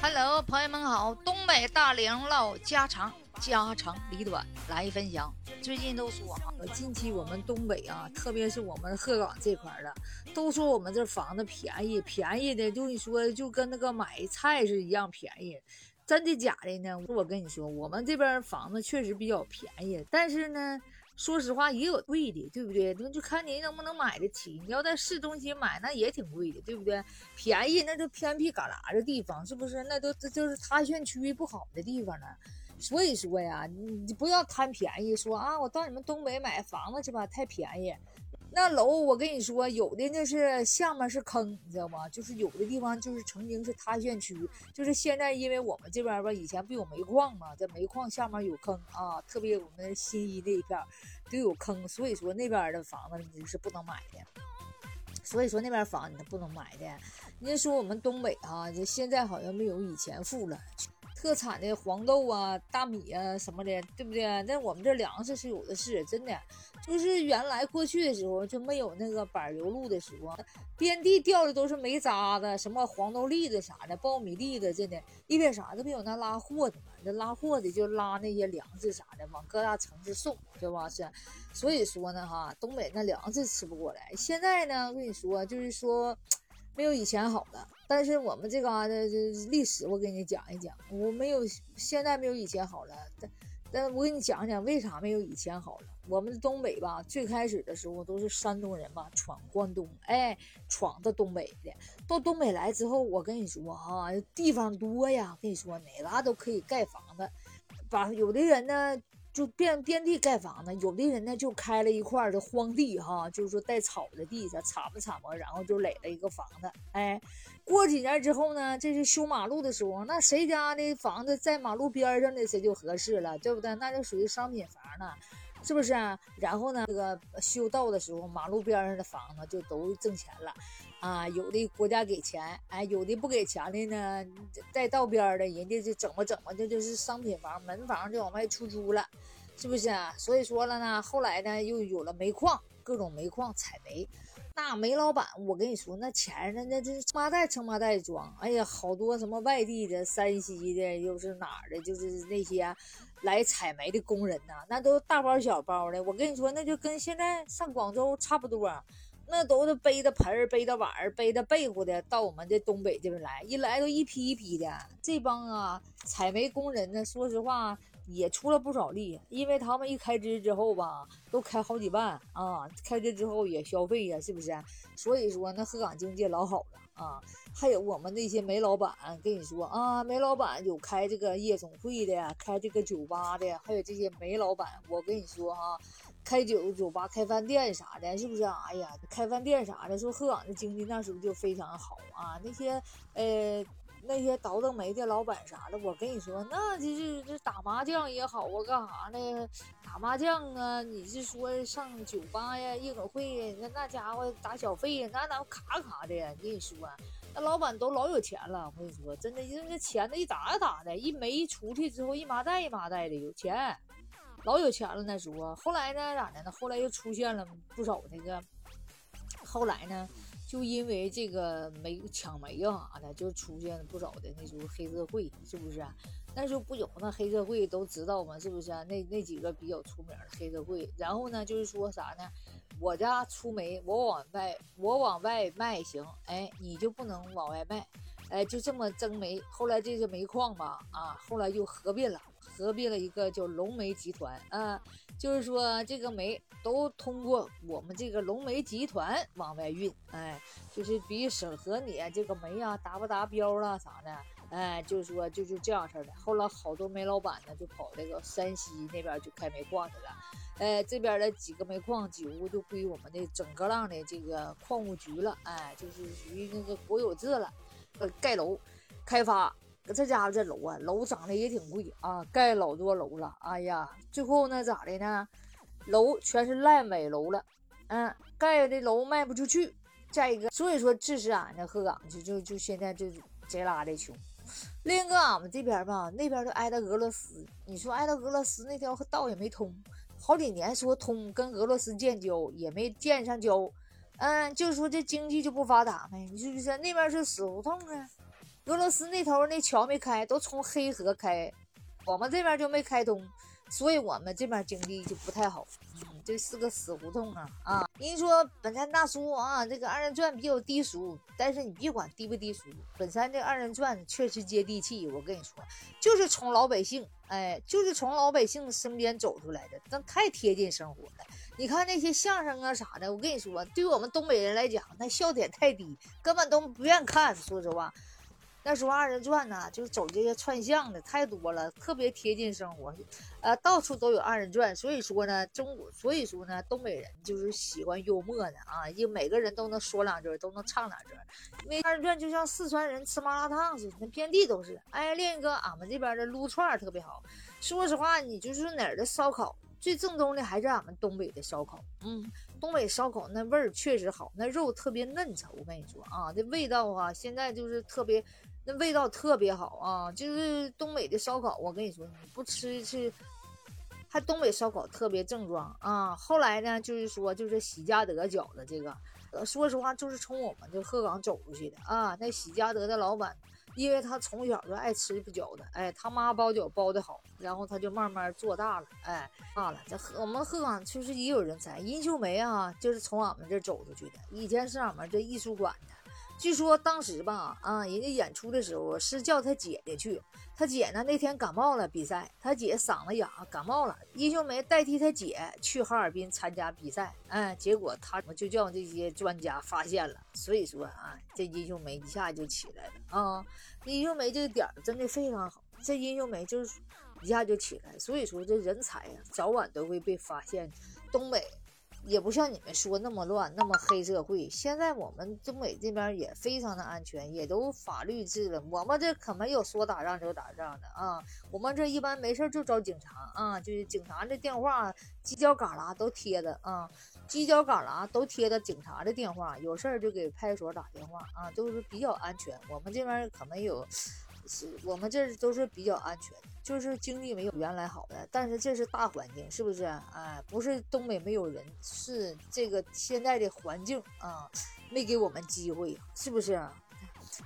Hello，朋友们好！东北大梁唠家常，家长里短来分享。最近都说啊，近期我们东北啊，特别是我们鹤岗这块的，都说我们这房子便宜，便宜的就你说就跟那个买菜是一样便宜。真的假的呢？我跟你说，我们这边房子确实比较便宜，但是呢。说实话，也有贵的，对不对？那就看您能不能买得起。你要在市中心买，那也挺贵的，对不对？便宜那就偏僻旮旯的地方，是不是？那都这就是塌陷区不好的地方了。所以说呀，你不要贪便宜，说啊，我到你们东北买房子去吧，太便宜。那楼我跟你说，有的那是下面是坑，你知道吗？就是有的地方就是曾经是塌陷区，就是现在因为我们这边吧，以前不有煤矿嘛，在煤矿下面有坑啊，特别我们新一那一片都有坑，所以说那边的房子你是不能买的。所以说那边房你不能买的。你说我们东北啊，就现在好像没有以前富了。特产的黄豆啊、大米啊什么的，对不对？那我们这粮食是有的是，真的。就是原来过去的时候就没有那个柏油路的时候，遍地掉的都是煤渣子，什么黄豆粒子啥的、苞米粒子，真的。因为啥？这不有那拉货的吗？那拉货的就拉那些粮食啥的往各大城市送，对吧？是。所以说呢，哈，东北那粮食吃不过来。现在呢，我跟你说，就是说。没有以前好了，但是我们这嘎达这历史，我给你讲一讲。我没有现在没有以前好了，但但我给你讲讲为啥没有以前好了。我们东北吧，最开始的时候都是山东人嘛，闯关东，哎，闯到东北的。到东北来之后，我跟你说哈，地方多呀，跟你说哪嘎都可以盖房子，把有的人呢。就遍遍地盖房子，有的人呢就开了一块的荒地哈，就是说带草的地上铲吧铲吧，然后就垒了一个房子。哎，过几年之后呢，这是修马路的时候，那谁家的房子在马路边上的谁就合适了，对不对？那就属于商品房了。是不是啊？然后呢，这个修道的时候，马路边上的房子就都挣钱了，啊，有的国家给钱，哎，有的不给钱的呢，在道边的，人家就怎么怎么，这就是商品房，门房就往外出租了，是不是啊？所以说了呢，后来呢，又有了煤矿，各种煤矿采煤。那煤老板，我跟你说，那钱那那这麻袋称麻袋装，哎呀，好多什么外地的、山西的，又是哪儿的，就是那些来采煤的工人呐，那都大包小包的。我跟你说，那就跟现在上广州差不多，那都是背着盆儿、背着碗儿、背着被子的到我们这东北这边来，一来都一批一批的。这帮啊采煤工人呢，说实话。也出了不少力，因为他们一开支之后吧，都开好几万啊！开支之后也消费呀，是不是？所以说那鹤岗经济老好了啊！还有我们那些煤老板，跟你说啊，煤老板有开这个夜总会的，开这个酒吧的，还有这些煤老板，我跟你说哈，开酒酒吧、开饭店啥的，是不是？哎呀，开饭店啥的，说鹤岗的经济那时候就非常好啊，那些呃。那些倒腾煤的老板啥的，我跟你说，那就是这打麻将也好啊，干啥呢？打麻将啊，你是说上酒吧呀、夜总会呀，那那家伙打小费呀，那那卡卡的呀。跟你说，那老板都老有钱了。我跟你说，真的，那钱那一打一打的，一煤出去之后，一麻袋一麻袋的，有钱，老有钱了。那时候，后来呢，咋的呢？后来又出现了不少那个，后来呢？就因为这个煤抢煤啊啥的，就出现了不少的那时候黑社会，是不是？那时候不有那黑社会都知道吗？是不是？那那几个比较出名的黑社会，然后呢，就是说啥呢？我家出煤，我往外我往外卖行，哎，你就不能往外卖，哎，就这么争煤。后来这些煤矿吧，啊，后来又合并了，合并了一个叫龙煤集团啊。就是说，这个煤都通过我们这个龙煤集团往外运，哎，就是比审核你这个煤啊达不达标了啥的，哎，就是说就是这样式的。后来好多煤老板呢就跑这个山西那边去开煤矿去了，哎，这边的几个煤矿几乎就归我们的整个浪的这个矿务局了，哎，就是属于那个国有制了，呃，盖楼开发。这家伙这楼啊，楼长得也挺贵啊，盖老多楼了。哎呀，最后呢咋的呢？楼全是烂尾楼了，嗯，盖的楼卖不出去。再一个，所以说致使俺这鹤岗就就就现在就贼拉的穷。另一个，俺们这边吧，那边都挨着俄罗斯。你说挨着俄罗斯那条道也没通，好几年说通，跟俄罗斯建交也没建上交。嗯，就说这经济就不发达呗。你是不是那边是死胡同啊？俄罗斯那头那桥没开，都从黑河开，我们这边就没开通，所以我们这边经济就不太好。这是个死胡同啊啊！人说本山大叔啊，这个二人转比较低俗，但是你别管低不低俗，本山这二人转确实接地气。我跟你说，就是从老百姓，哎，就是从老百姓身边走出来的，但太贴近生活了。你看那些相声啊啥的，我跟你说，对于我们东北人来讲，那笑点太低，根本都不愿看。说实话。那时候二人转呢，就是走这些串巷的太多了，特别贴近生活，呃，到处都有二人转。所以说呢，中国，所以说呢，东北人就是喜欢幽默的啊，就每个人都能说两句，都能唱两句。因为二人转就像四川人吃麻辣烫似的，那遍地都是。哎，另一个，俺们这边的撸串特别好。说实话，你就是哪儿的烧烤最正宗的，还是俺们东北的烧烤。嗯，东北烧烤那味儿确实好，那肉特别嫩稠。我跟你说啊，这味道啊，现在就是特别。那味道特别好啊，就是东北的烧烤。我跟你说，你不吃是，还东北烧烤特别正宗啊。后来呢，就是说，就是喜家德饺子这个，呃，说实话，就是从我们这鹤岗走出去的啊。那喜家德的老板，因为他从小就爱吃饺子，哎，他妈包饺包的好，然后他就慢慢做大了，哎，大了。这鹤我们鹤岗确实也有人才，殷秀梅啊，就是从俺们这走出去的，以前是俺们这艺术馆的。据说当时吧，啊，人家演出的时候是叫他姐姐去，他姐呢那天感冒了，比赛，他姐嗓子哑，感冒了，殷秀梅代替他姐去哈尔滨参加比赛，哎，结果他就叫这些专家发现了，所以说啊，这殷秀梅一下就起来了啊，殷秀梅这个点儿真的非常好，这殷秀梅就是一下就起来，所以说这人才呀，早晚都会被发现，东北。也不像你们说那么乱，那么黑社会。现在我们东北这边也非常的安全，也都法律制了。我们这可没有说打仗就打仗的啊。我们这一般没事就找警察啊，就是警察的电话犄角旮旯都贴的啊，犄角旮旯都贴的警察的电话，有事儿就给派出所打电话啊，都是比较安全。我们这边可没有。我们这都是比较安全，就是经济没有原来好的，但是这是大环境，是不是？哎，不是东北没有人，是这个现在的环境啊，没给我们机会，是不是？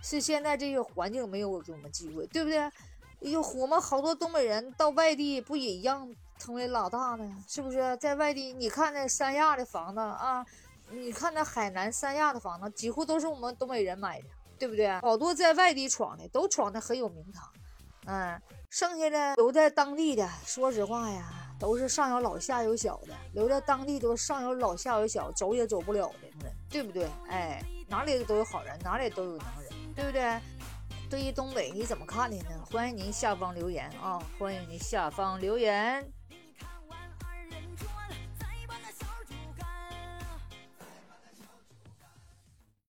是现在这个环境没有给我们机会，对不对？哎呦，我们好多东北人到外地不也一样成为老大呢？是不是？在外地，你看那三亚的房子啊，你看那海南三亚的房子，几乎都是我们东北人买的。对不对？好多在外地闯的都闯的很有名堂，嗯，剩下的留在当地的，说实话呀，都是上有老下有小的，留在当地都上有老下有小，走也走不了的，对不对？哎，哪里都有好人，哪里都有能人，对不对？对于东北你怎么看的呢？欢迎您下方留言啊，欢迎您下方留言。